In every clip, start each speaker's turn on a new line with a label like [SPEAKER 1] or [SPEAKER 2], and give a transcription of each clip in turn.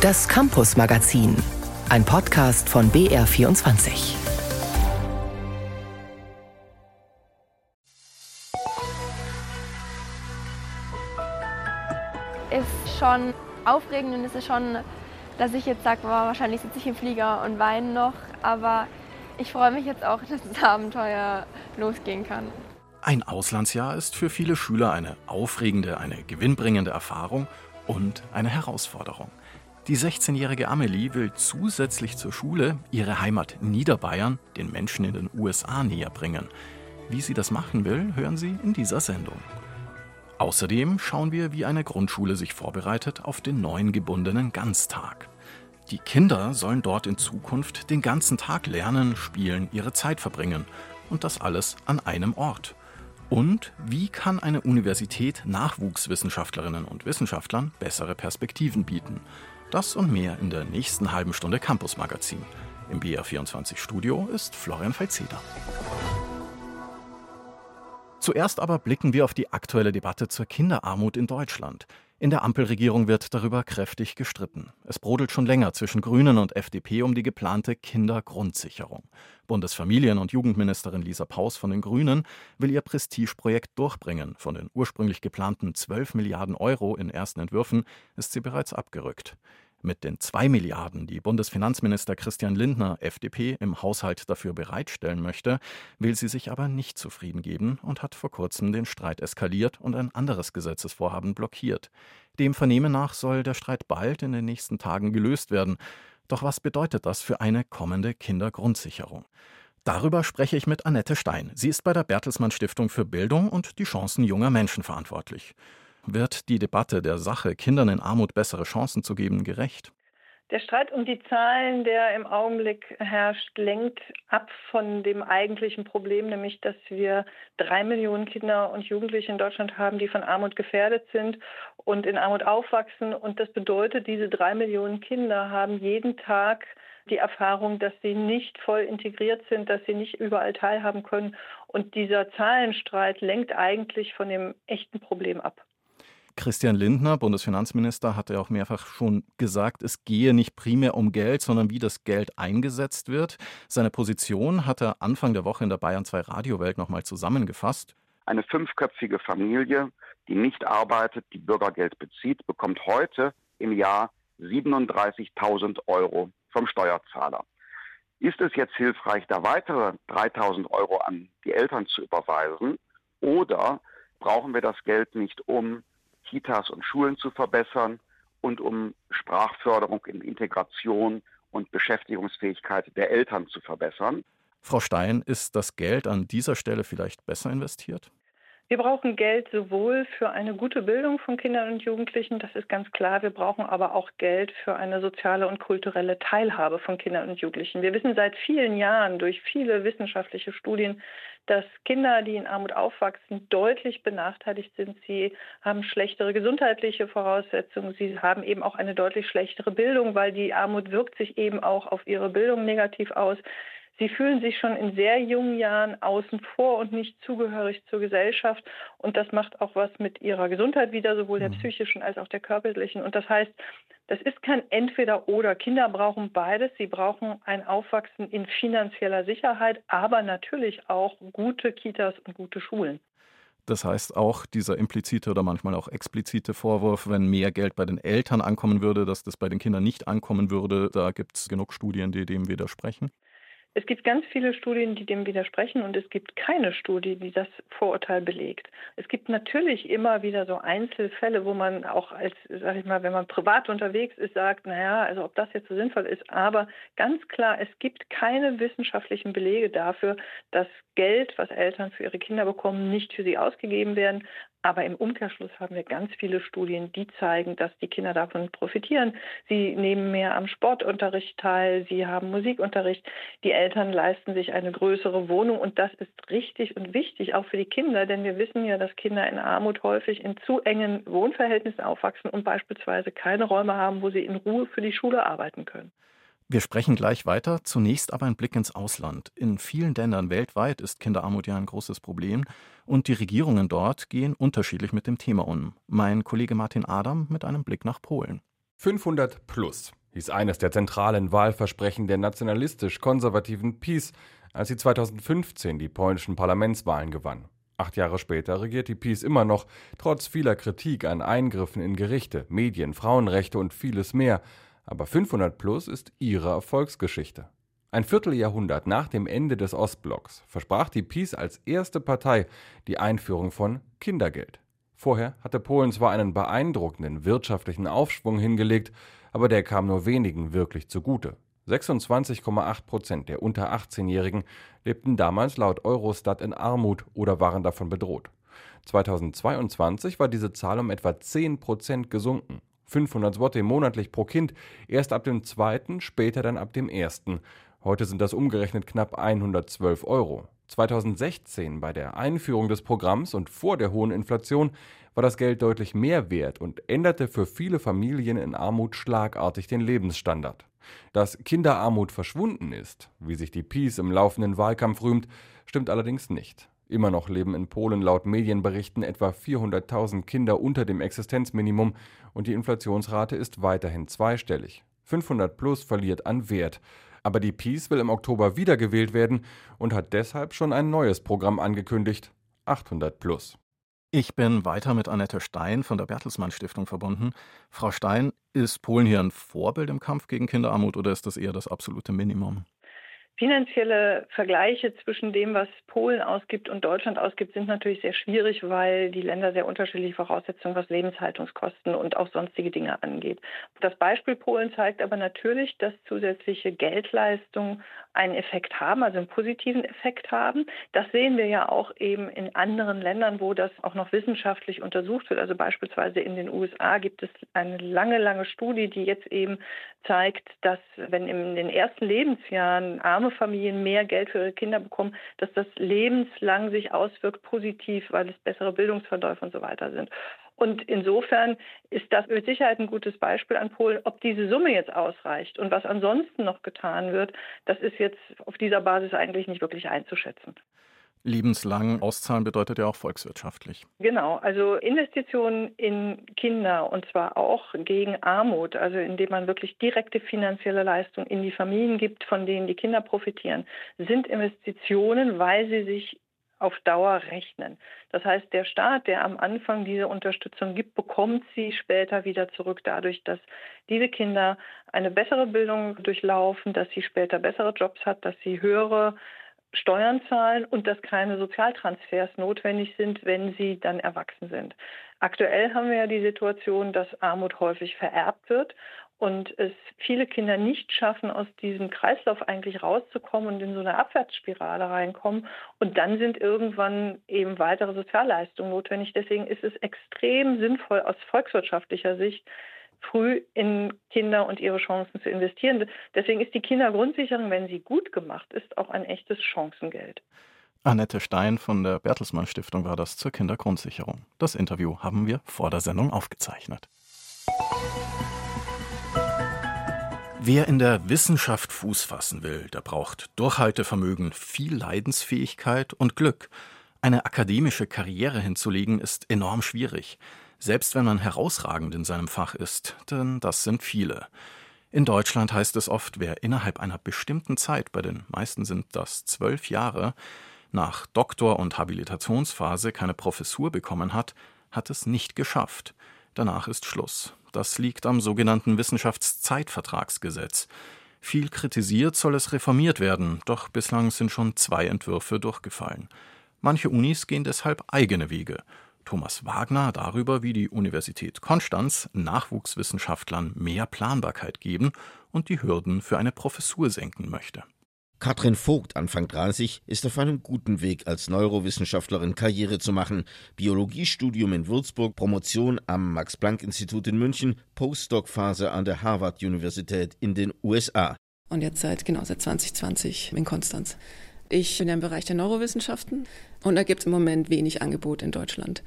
[SPEAKER 1] Das Campus Magazin, ein Podcast von BR24.
[SPEAKER 2] Ist schon aufregend und es ist schon, dass ich jetzt sage, wahrscheinlich sitze ich im Flieger und weine noch, aber ich freue mich jetzt auch, dass das Abenteuer losgehen kann.
[SPEAKER 3] Ein Auslandsjahr ist für viele Schüler eine aufregende, eine gewinnbringende Erfahrung und eine Herausforderung. Die 16-jährige Amelie will zusätzlich zur Schule ihre Heimat Niederbayern den Menschen in den USA näher bringen. Wie sie das machen will, hören Sie in dieser Sendung. Außerdem schauen wir, wie eine Grundschule sich vorbereitet auf den neuen gebundenen Ganztag. Die Kinder sollen dort in Zukunft den ganzen Tag lernen, spielen, ihre Zeit verbringen. Und das alles an einem Ort. Und wie kann eine Universität Nachwuchswissenschaftlerinnen und Wissenschaftlern bessere Perspektiven bieten? Das und mehr in der nächsten halben Stunde Campus Magazin. Im BR24 Studio ist Florian Felzeder. Zuerst aber blicken wir auf die aktuelle Debatte zur Kinderarmut in Deutschland. In der Ampelregierung wird darüber kräftig gestritten. Es brodelt schon länger zwischen Grünen und FDP um die geplante Kindergrundsicherung. Bundesfamilien- und Jugendministerin Lisa Paus von den Grünen will ihr Prestigeprojekt durchbringen. Von den ursprünglich geplanten 12 Milliarden Euro in ersten Entwürfen ist sie bereits abgerückt. Mit den 2 Milliarden, die Bundesfinanzminister Christian Lindner, FDP, im Haushalt dafür bereitstellen möchte, will sie sich aber nicht zufrieden geben und hat vor kurzem den Streit eskaliert und ein anderes Gesetzesvorhaben blockiert. Dem Vernehmen nach soll der Streit bald in den nächsten Tagen gelöst werden. Doch was bedeutet das für eine kommende Kindergrundsicherung? Darüber spreche ich mit Annette Stein. Sie ist bei der Bertelsmann Stiftung für Bildung und die Chancen junger Menschen verantwortlich. Wird die Debatte der Sache, Kindern in Armut bessere Chancen zu geben, gerecht?
[SPEAKER 4] Der Streit um die Zahlen, der im Augenblick herrscht, lenkt ab von dem eigentlichen Problem, nämlich dass wir drei Millionen Kinder und Jugendliche in Deutschland haben, die von Armut gefährdet sind und in Armut aufwachsen. Und das bedeutet, diese drei Millionen Kinder haben jeden Tag die Erfahrung, dass sie nicht voll integriert sind, dass sie nicht überall teilhaben können. Und dieser Zahlenstreit lenkt eigentlich von dem echten Problem ab.
[SPEAKER 3] Christian Lindner, Bundesfinanzminister, hatte auch mehrfach schon gesagt, es gehe nicht primär um Geld, sondern wie das Geld eingesetzt wird. Seine Position hat er Anfang der Woche in der Bayern 2 Radiowelt nochmal zusammengefasst.
[SPEAKER 5] Eine fünfköpfige Familie, die nicht arbeitet, die Bürgergeld bezieht, bekommt heute im Jahr 37.000 Euro vom Steuerzahler. Ist es jetzt hilfreich, da weitere 3.000 Euro an die Eltern zu überweisen? Oder brauchen wir das Geld nicht, um Kitas und Schulen zu verbessern und um Sprachförderung in Integration und Beschäftigungsfähigkeit der Eltern zu verbessern.
[SPEAKER 3] Frau Stein, ist das Geld an dieser Stelle vielleicht besser investiert?
[SPEAKER 4] Wir brauchen Geld sowohl für eine gute Bildung von Kindern und Jugendlichen, das ist ganz klar. Wir brauchen aber auch Geld für eine soziale und kulturelle Teilhabe von Kindern und Jugendlichen. Wir wissen seit vielen Jahren durch viele wissenschaftliche Studien, dass Kinder, die in Armut aufwachsen, deutlich benachteiligt sind. Sie haben schlechtere gesundheitliche Voraussetzungen. Sie haben eben auch eine deutlich schlechtere Bildung, weil die Armut wirkt sich eben auch auf ihre Bildung negativ aus. Sie fühlen sich schon in sehr jungen Jahren außen vor und nicht zugehörig zur Gesellschaft. Und das macht auch was mit ihrer Gesundheit wieder, sowohl der mhm. psychischen als auch der körperlichen. Und das heißt, das ist kein Entweder-Oder. Kinder brauchen beides. Sie brauchen ein Aufwachsen in finanzieller Sicherheit, aber natürlich auch gute Kitas und gute Schulen.
[SPEAKER 3] Das heißt auch dieser implizite oder manchmal auch explizite Vorwurf, wenn mehr Geld bei den Eltern ankommen würde, dass das bei den Kindern nicht ankommen würde, da gibt es genug Studien, die dem widersprechen.
[SPEAKER 4] Es gibt ganz viele Studien, die dem widersprechen und es gibt keine Studie, die das Vorurteil belegt. Es gibt natürlich immer wieder so Einzelfälle, wo man auch als, sag ich mal, wenn man privat unterwegs ist, sagt, naja, also ob das jetzt so sinnvoll ist. Aber ganz klar, es gibt keine wissenschaftlichen Belege dafür, dass Geld, was Eltern für ihre Kinder bekommen, nicht für sie ausgegeben werden. Aber im Umkehrschluss haben wir ganz viele Studien, die zeigen, dass die Kinder davon profitieren. Sie nehmen mehr am Sportunterricht teil, sie haben Musikunterricht, die Eltern leisten sich eine größere Wohnung und das ist richtig und wichtig auch für die Kinder, denn wir wissen ja, dass Kinder in Armut häufig in zu engen Wohnverhältnissen aufwachsen und beispielsweise keine Räume haben, wo sie in Ruhe für die Schule arbeiten können.
[SPEAKER 3] Wir sprechen gleich weiter. Zunächst aber ein Blick ins Ausland. In vielen Ländern weltweit ist Kinderarmut ja ein großes Problem und die Regierungen dort gehen unterschiedlich mit dem Thema um. Mein Kollege Martin Adam mit einem Blick nach Polen.
[SPEAKER 6] 500 plus hieß eines der zentralen Wahlversprechen der nationalistisch-konservativen PiS, als sie 2015 die polnischen Parlamentswahlen gewann. Acht Jahre später regiert die PiS immer noch, trotz vieler Kritik an Eingriffen in Gerichte, Medien, Frauenrechte und vieles mehr. Aber 500 Plus ist ihre Erfolgsgeschichte. Ein Vierteljahrhundert nach dem Ende des Ostblocks versprach die PiS als erste Partei die Einführung von Kindergeld. Vorher hatte Polen zwar einen beeindruckenden wirtschaftlichen Aufschwung hingelegt, aber der kam nur wenigen wirklich zugute. 26,8 Prozent der unter 18-Jährigen lebten damals laut Eurostat in Armut oder waren davon bedroht. 2022 war diese Zahl um etwa 10 Prozent gesunken. 500 Zloty monatlich pro Kind, erst ab dem zweiten, später dann ab dem ersten. Heute sind das umgerechnet knapp 112 Euro. 2016 bei der Einführung des Programms und vor der hohen Inflation war das Geld deutlich mehr wert und änderte für viele Familien in Armut schlagartig den Lebensstandard. Dass Kinderarmut verschwunden ist, wie sich die PiS im laufenden Wahlkampf rühmt, stimmt allerdings nicht. Immer noch leben in Polen laut Medienberichten etwa 400.000 Kinder unter dem Existenzminimum und die Inflationsrate ist weiterhin zweistellig. 500 plus verliert an Wert. Aber die Peace will im Oktober wiedergewählt werden und hat deshalb schon ein neues Programm angekündigt. 800 plus.
[SPEAKER 3] Ich bin weiter mit Annette Stein von der Bertelsmann Stiftung verbunden. Frau Stein, ist Polen hier ein Vorbild im Kampf gegen Kinderarmut oder ist das eher das absolute Minimum?
[SPEAKER 4] Finanzielle Vergleiche zwischen dem, was Polen ausgibt und Deutschland ausgibt, sind natürlich sehr schwierig, weil die Länder sehr unterschiedliche Voraussetzungen, was Lebenshaltungskosten und auch sonstige Dinge angeht. Das Beispiel Polen zeigt aber natürlich, dass zusätzliche Geldleistungen einen Effekt haben, also einen positiven Effekt haben. Das sehen wir ja auch eben in anderen Ländern, wo das auch noch wissenschaftlich untersucht wird. Also beispielsweise in den USA gibt es eine lange, lange Studie, die jetzt eben zeigt, dass wenn in den ersten Lebensjahren arme Familien mehr Geld für ihre Kinder bekommen, dass das lebenslang sich auswirkt positiv, weil es bessere Bildungsverläufe und so weiter sind. Und insofern ist das mit Sicherheit ein gutes Beispiel an Polen. Ob diese Summe jetzt ausreicht und was ansonsten noch getan wird, das ist jetzt auf dieser Basis eigentlich nicht wirklich einzuschätzen.
[SPEAKER 3] Lebenslang auszahlen bedeutet ja auch volkswirtschaftlich.
[SPEAKER 4] Genau, also Investitionen in Kinder und zwar auch gegen Armut, also indem man wirklich direkte finanzielle Leistungen in die Familien gibt, von denen die Kinder profitieren, sind Investitionen, weil sie sich auf Dauer rechnen. Das heißt, der Staat, der am Anfang diese Unterstützung gibt, bekommt sie später wieder zurück dadurch, dass diese Kinder eine bessere Bildung durchlaufen, dass sie später bessere Jobs hat, dass sie höhere Steuern zahlen und dass keine Sozialtransfers notwendig sind, wenn sie dann erwachsen sind. Aktuell haben wir ja die Situation, dass Armut häufig vererbt wird und es viele Kinder nicht schaffen, aus diesem Kreislauf eigentlich rauszukommen und in so eine Abwärtsspirale reinkommen. Und dann sind irgendwann eben weitere Sozialleistungen notwendig. Deswegen ist es extrem sinnvoll aus volkswirtschaftlicher Sicht, früh in Kinder und ihre Chancen zu investieren. Deswegen ist die Kindergrundsicherung, wenn sie gut gemacht ist, auch ein echtes Chancengeld.
[SPEAKER 3] Annette Stein von der Bertelsmann Stiftung war das zur Kindergrundsicherung. Das Interview haben wir vor der Sendung aufgezeichnet. Wer in der Wissenschaft Fuß fassen will, der braucht Durchhaltevermögen, viel Leidensfähigkeit und Glück. Eine akademische Karriere hinzulegen ist enorm schwierig selbst wenn man herausragend in seinem Fach ist, denn das sind viele. In Deutschland heißt es oft, wer innerhalb einer bestimmten Zeit, bei den meisten sind das zwölf Jahre, nach Doktor- und Habilitationsphase keine Professur bekommen hat, hat es nicht geschafft. Danach ist Schluss. Das liegt am sogenannten Wissenschaftszeitvertragsgesetz. Viel kritisiert soll es reformiert werden, doch bislang sind schon zwei Entwürfe durchgefallen. Manche Unis gehen deshalb eigene Wege. Thomas Wagner darüber, wie die Universität Konstanz Nachwuchswissenschaftlern mehr Planbarkeit geben und die Hürden für eine Professur senken möchte.
[SPEAKER 7] Katrin Vogt, Anfang 30, ist auf einem guten Weg, als Neurowissenschaftlerin Karriere zu machen. Biologiestudium in Würzburg, Promotion am Max-Planck-Institut in München, Postdoc-Phase an der Harvard-Universität in den USA.
[SPEAKER 8] Und jetzt seit, genau, seit 2020 in Konstanz. Ich bin im Bereich der Neurowissenschaften und da gibt es im Moment wenig Angebot in Deutschland.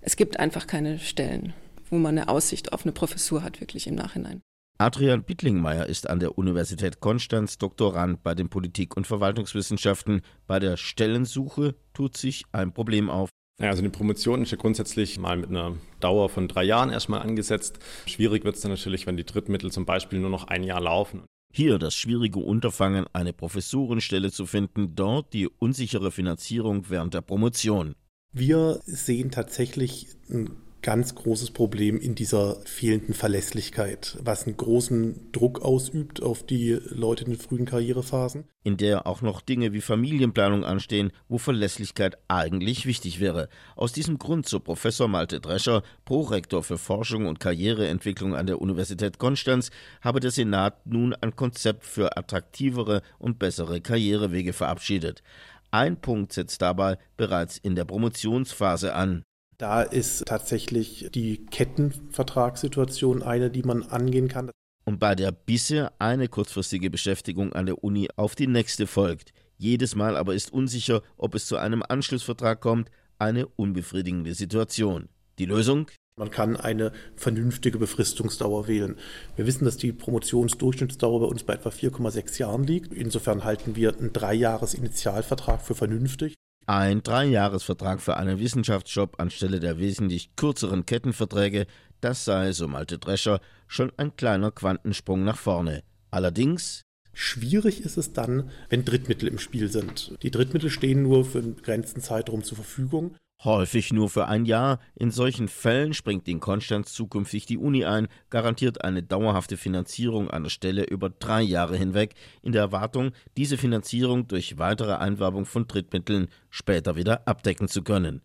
[SPEAKER 8] Es gibt einfach keine Stellen, wo man eine Aussicht auf eine Professur hat, wirklich im Nachhinein.
[SPEAKER 7] Adrian Bittlingmeier ist an der Universität Konstanz Doktorand bei den Politik- und Verwaltungswissenschaften. Bei der Stellensuche tut sich ein Problem auf.
[SPEAKER 9] Ja, also eine Promotion ist ja grundsätzlich mal mit einer Dauer von drei Jahren erstmal angesetzt. Schwierig wird es dann natürlich, wenn die Drittmittel zum Beispiel nur noch ein Jahr laufen.
[SPEAKER 7] Hier das schwierige Unterfangen, eine Professorenstelle zu finden, dort die unsichere Finanzierung während der Promotion.
[SPEAKER 10] Wir sehen tatsächlich ein ganz großes Problem in dieser fehlenden Verlässlichkeit, was einen großen Druck ausübt auf die Leute in den frühen Karrierephasen.
[SPEAKER 7] In der auch noch Dinge wie Familienplanung anstehen, wo Verlässlichkeit eigentlich wichtig wäre. Aus diesem Grund so Professor Malte Drescher, Prorektor für Forschung und Karriereentwicklung an der Universität Konstanz, habe der Senat nun ein Konzept für attraktivere und bessere Karrierewege verabschiedet. Ein Punkt setzt dabei bereits in der Promotionsphase an.
[SPEAKER 10] Da ist tatsächlich die Kettenvertragssituation eine, die man angehen kann.
[SPEAKER 7] Und bei der bisher eine kurzfristige Beschäftigung an der Uni auf die nächste folgt. Jedes Mal aber ist unsicher, ob es zu einem Anschlussvertrag kommt, eine unbefriedigende Situation. Die Lösung?
[SPEAKER 10] Man kann eine vernünftige Befristungsdauer wählen. Wir wissen, dass die Promotionsdurchschnittsdauer bei uns bei etwa 4,6 Jahren liegt. Insofern halten wir einen Dreijahres-Initialvertrag für vernünftig.
[SPEAKER 7] Ein Dreijahresvertrag für einen Wissenschaftsjob anstelle der wesentlich kürzeren Kettenverträge, das sei, so Malte Drescher, schon ein kleiner Quantensprung nach vorne. Allerdings
[SPEAKER 10] Schwierig ist es dann, wenn Drittmittel im Spiel sind. Die Drittmittel stehen nur für einen begrenzten Zeitraum zur Verfügung
[SPEAKER 7] Häufig nur für ein Jahr. In solchen Fällen springt in Konstanz zukünftig die Uni ein, garantiert eine dauerhafte Finanzierung einer Stelle über drei Jahre hinweg, in der Erwartung, diese Finanzierung durch weitere Einwerbung von Drittmitteln später wieder abdecken zu können.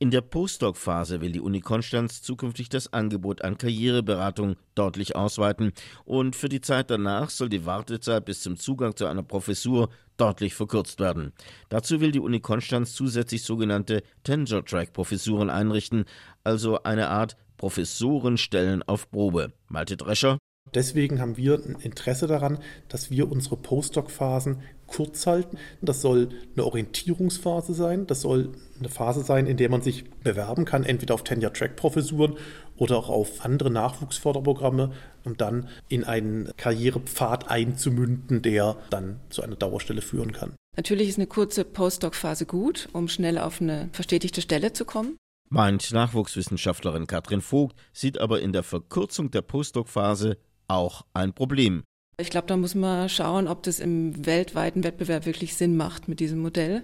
[SPEAKER 7] In der Postdoc-Phase will die Uni Konstanz zukünftig das Angebot an Karriereberatung deutlich ausweiten und für die Zeit danach soll die Wartezeit bis zum Zugang zu einer Professur deutlich verkürzt werden. Dazu will die Uni Konstanz zusätzlich sogenannte Tenure-Track-Professuren einrichten, also eine Art Professorenstellen auf Probe. Malte Drescher
[SPEAKER 10] Deswegen haben wir ein Interesse daran, dass wir unsere Postdoc-Phasen kurz halten. Das soll eine Orientierungsphase sein. Das soll eine Phase sein, in der man sich bewerben kann, entweder auf Tenure-Track-Professuren oder auch auf andere Nachwuchsförderprogramme, um dann in einen Karrierepfad einzumünden, der dann zu einer Dauerstelle führen kann.
[SPEAKER 8] Natürlich ist eine kurze Postdoc-Phase gut, um schnell auf eine verstetigte Stelle zu kommen.
[SPEAKER 7] Meint Nachwuchswissenschaftlerin Katrin Vogt, sieht aber in der Verkürzung der Postdoc-Phase auch ein Problem.
[SPEAKER 8] Ich glaube, da muss man schauen, ob das im weltweiten Wettbewerb wirklich Sinn macht mit diesem Modell.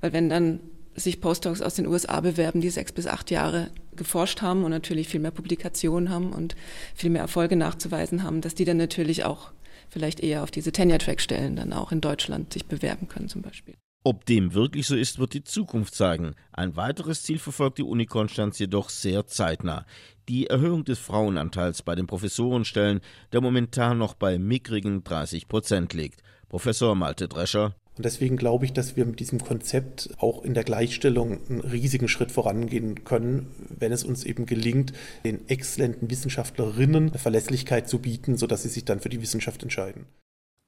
[SPEAKER 8] Weil wenn dann sich Postdocs aus den USA bewerben, die sechs bis acht Jahre geforscht haben und natürlich viel mehr Publikationen haben und viel mehr Erfolge nachzuweisen haben, dass die dann natürlich auch vielleicht eher auf diese Tenure-Track-Stellen dann auch in Deutschland sich bewerben können zum Beispiel.
[SPEAKER 7] Ob dem wirklich so ist, wird die Zukunft zeigen. Ein weiteres Ziel verfolgt die Uni Konstanz jedoch sehr zeitnah. Die Erhöhung des Frauenanteils bei den Professorenstellen, der momentan noch bei mickrigen 30 Prozent liegt. Professor Malte Drescher.
[SPEAKER 10] Und deswegen glaube ich, dass wir mit diesem Konzept auch in der Gleichstellung einen riesigen Schritt vorangehen können, wenn es uns eben gelingt, den exzellenten Wissenschaftlerinnen Verlässlichkeit zu bieten, sodass sie sich dann für die Wissenschaft entscheiden.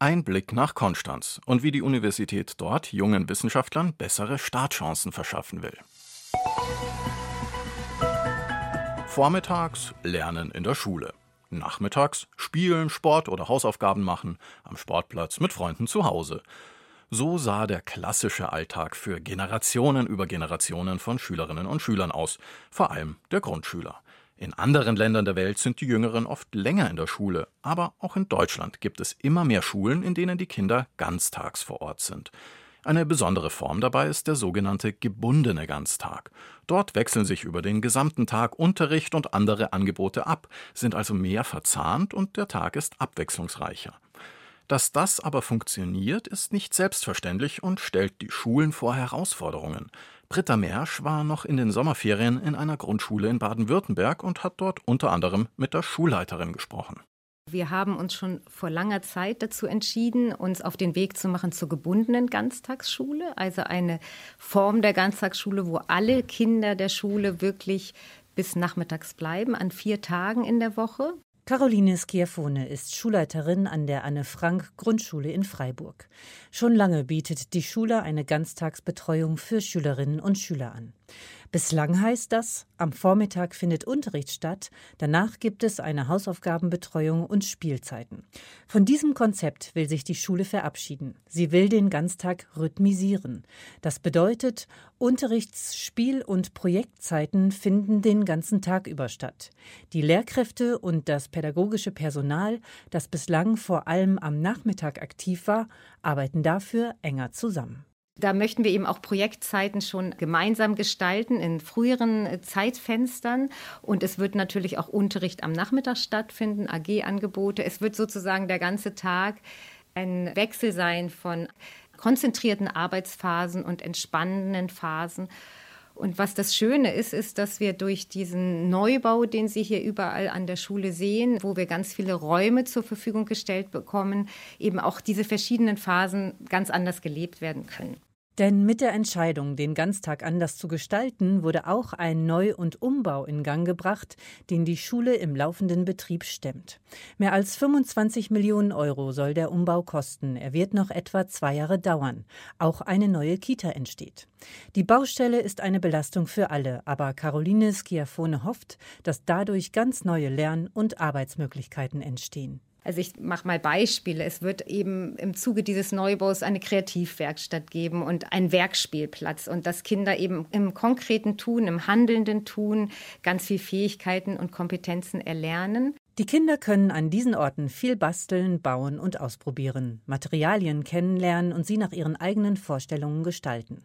[SPEAKER 3] Ein Blick nach Konstanz und wie die Universität dort jungen Wissenschaftlern bessere Startchancen verschaffen will. Vormittags Lernen in der Schule. Nachmittags Spielen, Sport oder Hausaufgaben machen, am Sportplatz mit Freunden zu Hause. So sah der klassische Alltag für Generationen über Generationen von Schülerinnen und Schülern aus, vor allem der Grundschüler. In anderen Ländern der Welt sind die Jüngeren oft länger in der Schule, aber auch in Deutschland gibt es immer mehr Schulen, in denen die Kinder ganztags vor Ort sind. Eine besondere Form dabei ist der sogenannte gebundene Ganztag. Dort wechseln sich über den gesamten Tag Unterricht und andere Angebote ab, sind also mehr verzahnt und der Tag ist abwechslungsreicher. Dass das aber funktioniert, ist nicht selbstverständlich und stellt die Schulen vor Herausforderungen. Britta Mersch war noch in den Sommerferien in einer Grundschule in Baden-Württemberg und hat dort unter anderem mit der Schulleiterin gesprochen.
[SPEAKER 11] Wir haben uns schon vor langer Zeit dazu entschieden, uns auf den Weg zu machen zur gebundenen Ganztagsschule, also eine Form der Ganztagsschule, wo alle Kinder der Schule wirklich bis nachmittags bleiben, an vier Tagen in der Woche.
[SPEAKER 12] Caroline Schiaffone ist Schulleiterin an der Anne-Frank-Grundschule in Freiburg. Schon lange bietet die Schule eine Ganztagsbetreuung für Schülerinnen und Schüler an. Bislang heißt das, am Vormittag findet Unterricht statt, danach gibt es eine Hausaufgabenbetreuung und Spielzeiten. Von diesem Konzept will sich die Schule verabschieden. Sie will den Ganztag rhythmisieren. Das bedeutet, Unterrichts-, Spiel- und Projektzeiten finden den ganzen Tag über statt. Die Lehrkräfte und das pädagogische Personal, das bislang vor allem am Nachmittag aktiv war, arbeiten dafür enger zusammen.
[SPEAKER 11] Da möchten wir eben auch Projektzeiten schon gemeinsam gestalten in früheren äh, Zeitfenstern. Und es wird natürlich auch Unterricht am Nachmittag stattfinden, AG-Angebote. Es wird sozusagen der ganze Tag ein Wechsel sein von konzentrierten Arbeitsphasen und entspannenden Phasen. Und was das Schöne ist, ist, dass wir durch diesen Neubau, den Sie hier überall an der Schule sehen, wo wir ganz viele Räume zur Verfügung gestellt bekommen, eben auch diese verschiedenen Phasen ganz anders gelebt werden können.
[SPEAKER 12] Denn mit der Entscheidung, den Ganztag anders zu gestalten, wurde auch ein Neu- und Umbau in Gang gebracht, den die Schule im laufenden Betrieb stemmt. Mehr als 25 Millionen Euro soll der Umbau kosten. Er wird noch etwa zwei Jahre dauern. Auch eine neue Kita entsteht. Die Baustelle ist eine Belastung für alle, aber Caroline Schiafone hofft, dass dadurch ganz neue Lern- und Arbeitsmöglichkeiten entstehen.
[SPEAKER 11] Also ich mache mal Beispiele. Es wird eben im Zuge dieses Neubaus eine Kreativwerkstatt geben und einen Werkspielplatz und dass Kinder eben im konkreten Tun, im handelnden Tun ganz viel Fähigkeiten und Kompetenzen erlernen.
[SPEAKER 12] Die Kinder können an diesen Orten viel basteln, bauen und ausprobieren, Materialien kennenlernen und sie nach ihren eigenen Vorstellungen gestalten.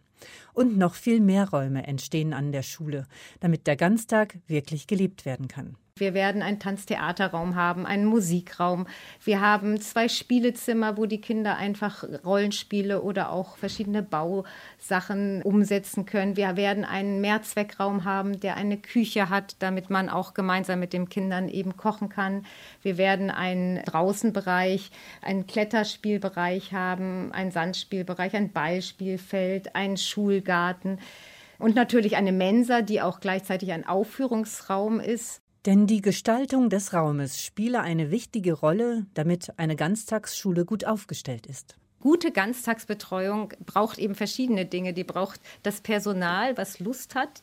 [SPEAKER 12] Und noch viel mehr Räume entstehen an der Schule, damit der Ganztag wirklich gelebt werden kann.
[SPEAKER 11] Wir werden einen Tanztheaterraum haben, einen Musikraum. Wir haben zwei Spielezimmer, wo die Kinder einfach Rollenspiele oder auch verschiedene Bausachen umsetzen können. Wir werden einen Mehrzweckraum haben, der eine Küche hat, damit man auch gemeinsam mit den Kindern eben kochen kann. Wir werden einen Draußenbereich, einen Kletterspielbereich haben, einen Sandspielbereich, ein Ballspielfeld, einen Schulgarten. Und natürlich eine Mensa, die auch gleichzeitig ein Aufführungsraum ist.
[SPEAKER 12] Denn die Gestaltung des Raumes spiele eine wichtige Rolle, damit eine Ganztagsschule gut aufgestellt ist.
[SPEAKER 11] Gute Ganztagsbetreuung braucht eben verschiedene Dinge. Die braucht das Personal, was Lust hat,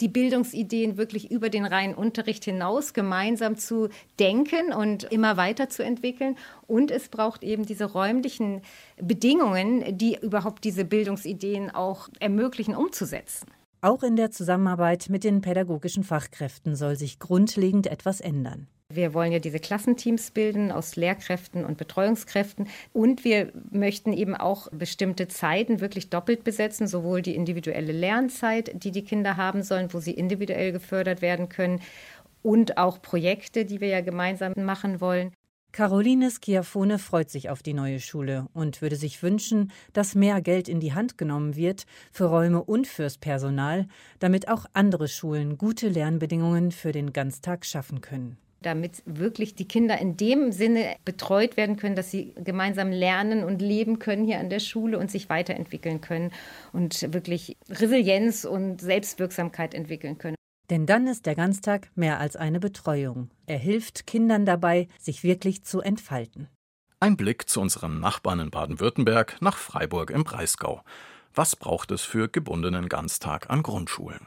[SPEAKER 11] die Bildungsideen wirklich über den reinen Unterricht hinaus gemeinsam zu denken und immer weiter zu entwickeln. Und es braucht eben diese räumlichen Bedingungen, die überhaupt diese Bildungsideen auch ermöglichen, umzusetzen.
[SPEAKER 12] Auch in der Zusammenarbeit mit den pädagogischen Fachkräften soll sich grundlegend etwas ändern.
[SPEAKER 11] Wir wollen ja diese Klassenteams bilden aus Lehrkräften und Betreuungskräften. Und wir möchten eben auch bestimmte Zeiten wirklich doppelt besetzen, sowohl die individuelle Lernzeit, die die Kinder haben sollen, wo sie individuell gefördert werden können, und auch Projekte, die wir ja gemeinsam machen wollen.
[SPEAKER 12] Caroline Schiafone freut sich auf die neue Schule und würde sich wünschen, dass mehr Geld in die Hand genommen wird für Räume und fürs Personal, damit auch andere Schulen gute Lernbedingungen für den Ganztag schaffen können
[SPEAKER 11] damit wirklich die Kinder in dem Sinne betreut werden können, dass sie gemeinsam lernen und leben können hier an der Schule und sich weiterentwickeln können und wirklich Resilienz und Selbstwirksamkeit entwickeln können.
[SPEAKER 12] Denn dann ist der Ganztag mehr als eine Betreuung. Er hilft Kindern dabei, sich wirklich zu entfalten.
[SPEAKER 3] Ein Blick zu unseren Nachbarn in Baden-Württemberg nach Freiburg im Breisgau. Was braucht es für gebundenen Ganztag an Grundschulen?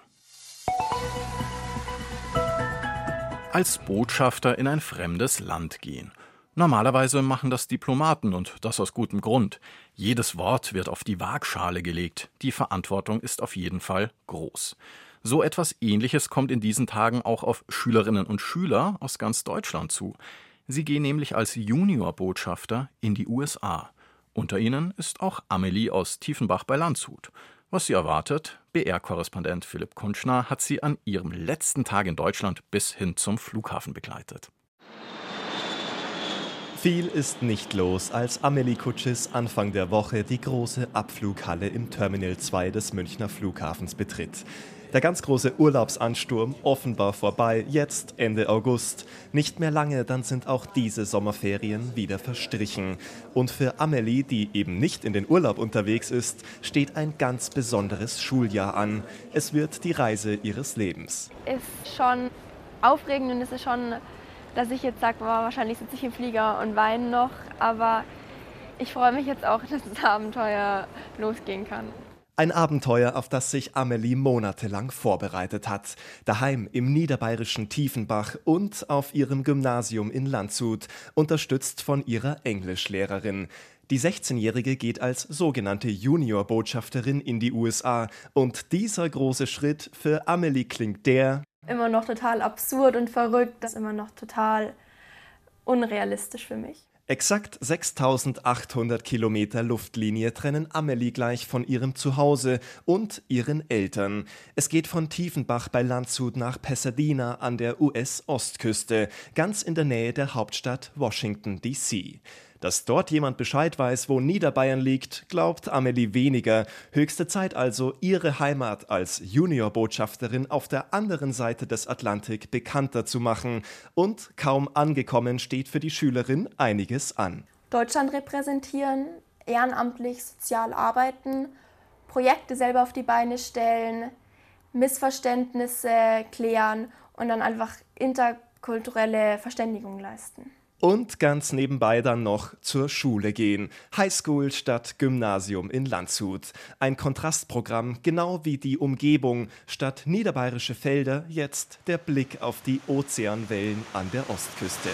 [SPEAKER 3] Als Botschafter in ein fremdes Land gehen. Normalerweise machen das Diplomaten und das aus gutem Grund. Jedes Wort wird auf die Waagschale gelegt. Die Verantwortung ist auf jeden Fall groß. So etwas Ähnliches kommt in diesen Tagen auch auf Schülerinnen und Schüler aus ganz Deutschland zu. Sie gehen nämlich als Juniorbotschafter in die USA. Unter ihnen ist auch Amelie aus Tiefenbach bei Landshut. Was sie erwartet, BR-Korrespondent Philipp Kunschner hat sie an ihrem letzten Tag in Deutschland bis hin zum Flughafen begleitet.
[SPEAKER 13] Viel ist nicht los, als Amelie Kutschis Anfang der Woche die große Abflughalle im Terminal 2 des Münchner Flughafens betritt. Der ganz große Urlaubsansturm offenbar vorbei, jetzt Ende August. Nicht mehr lange, dann sind auch diese Sommerferien wieder verstrichen. Und für Amelie, die eben nicht in den Urlaub unterwegs ist, steht ein ganz besonderes Schuljahr an. Es wird die Reise ihres Lebens.
[SPEAKER 2] Ist schon aufregend und es ist schon, dass ich jetzt sage, oh, wahrscheinlich sitze ich im Flieger und weine noch, aber ich freue mich jetzt auch, dass das Abenteuer losgehen kann.
[SPEAKER 13] Ein Abenteuer, auf das sich Amelie monatelang vorbereitet hat. Daheim im niederbayerischen Tiefenbach und auf ihrem Gymnasium in Landshut, unterstützt von ihrer Englischlehrerin. Die 16-Jährige geht als sogenannte Junior-Botschafterin in die USA. Und dieser große Schritt für Amelie klingt der.
[SPEAKER 2] Immer noch total absurd und verrückt. Das ist immer noch total unrealistisch für mich.
[SPEAKER 13] Exakt 6800 Kilometer Luftlinie trennen Amelie gleich von ihrem Zuhause und ihren Eltern. Es geht von Tiefenbach bei Landshut nach Pasadena an der US-Ostküste, ganz in der Nähe der Hauptstadt Washington, D.C. Dass dort jemand Bescheid weiß, wo Niederbayern liegt, glaubt Amelie weniger. Höchste Zeit also, ihre Heimat als Juniorbotschafterin auf der anderen Seite des Atlantik bekannter zu machen. Und kaum angekommen steht für die Schülerin einiges an.
[SPEAKER 2] Deutschland repräsentieren, ehrenamtlich sozial arbeiten, Projekte selber auf die Beine stellen, Missverständnisse klären und dann einfach interkulturelle Verständigung leisten
[SPEAKER 13] und ganz nebenbei dann noch zur Schule gehen. Highschool statt Gymnasium in Landshut. Ein Kontrastprogramm, genau wie die Umgebung. Statt niederbayerische Felder jetzt der Blick auf die Ozeanwellen an der Ostküste.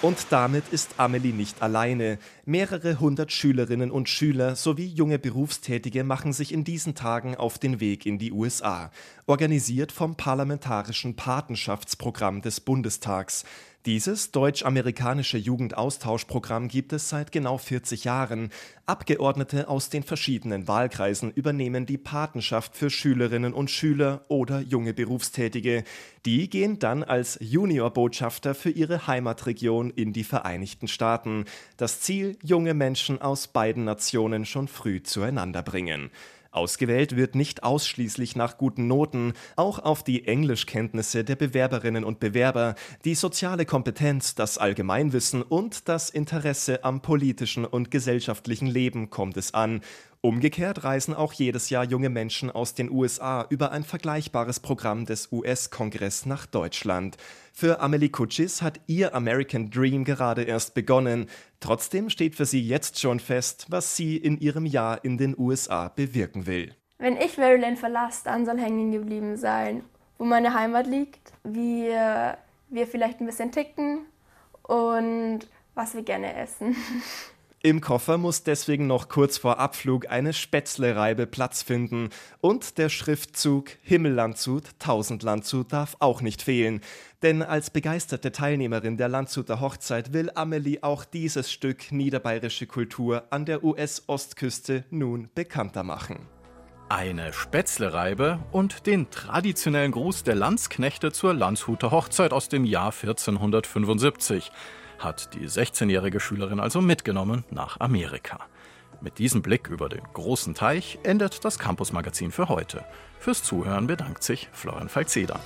[SPEAKER 13] Und damit ist Amelie nicht alleine. Mehrere hundert Schülerinnen und Schüler sowie junge Berufstätige machen sich in diesen Tagen auf den Weg in die USA, organisiert vom Parlamentarischen Patenschaftsprogramm des Bundestags. Dieses deutsch-amerikanische Jugendaustauschprogramm gibt es seit genau 40 Jahren. Abgeordnete aus den verschiedenen Wahlkreisen übernehmen die Patenschaft für Schülerinnen und Schüler oder junge Berufstätige. Die gehen dann als Juniorbotschafter für ihre Heimatregion in die Vereinigten Staaten. Das Ziel, junge Menschen aus beiden Nationen schon früh zueinander bringen. Ausgewählt wird nicht ausschließlich nach guten Noten, auch auf die Englischkenntnisse der Bewerberinnen und Bewerber, die soziale Kompetenz, das Allgemeinwissen und das Interesse am politischen und gesellschaftlichen Leben kommt es an. Umgekehrt reisen auch jedes Jahr junge Menschen aus den USA über ein vergleichbares Programm des US-Kongress nach Deutschland. Für Amelie Kutschis hat ihr American Dream gerade erst begonnen. Trotzdem steht für sie jetzt schon fest, was sie in ihrem Jahr in den USA bewirken will.
[SPEAKER 2] Wenn ich Maryland verlasse, dann soll hängen geblieben sein, wo meine Heimat liegt, wie wir vielleicht ein bisschen ticken und was wir gerne essen.
[SPEAKER 13] Im Koffer muss deswegen noch kurz vor Abflug eine Spätzlereibe Platz finden und der Schriftzug Himmellandshut, Tausendlandshut darf auch nicht fehlen. Denn als begeisterte Teilnehmerin der Landshuter Hochzeit will Amelie auch dieses Stück niederbayerische Kultur an der US-Ostküste nun bekannter machen.
[SPEAKER 3] Eine Spätzlereibe und den traditionellen Gruß der Landsknechte zur Landshuter Hochzeit aus dem Jahr 1475 hat die 16-jährige Schülerin also mitgenommen nach Amerika. Mit diesem Blick über den großen Teich endet das Campus-Magazin für heute. Fürs Zuhören bedankt sich Florian Falzeder.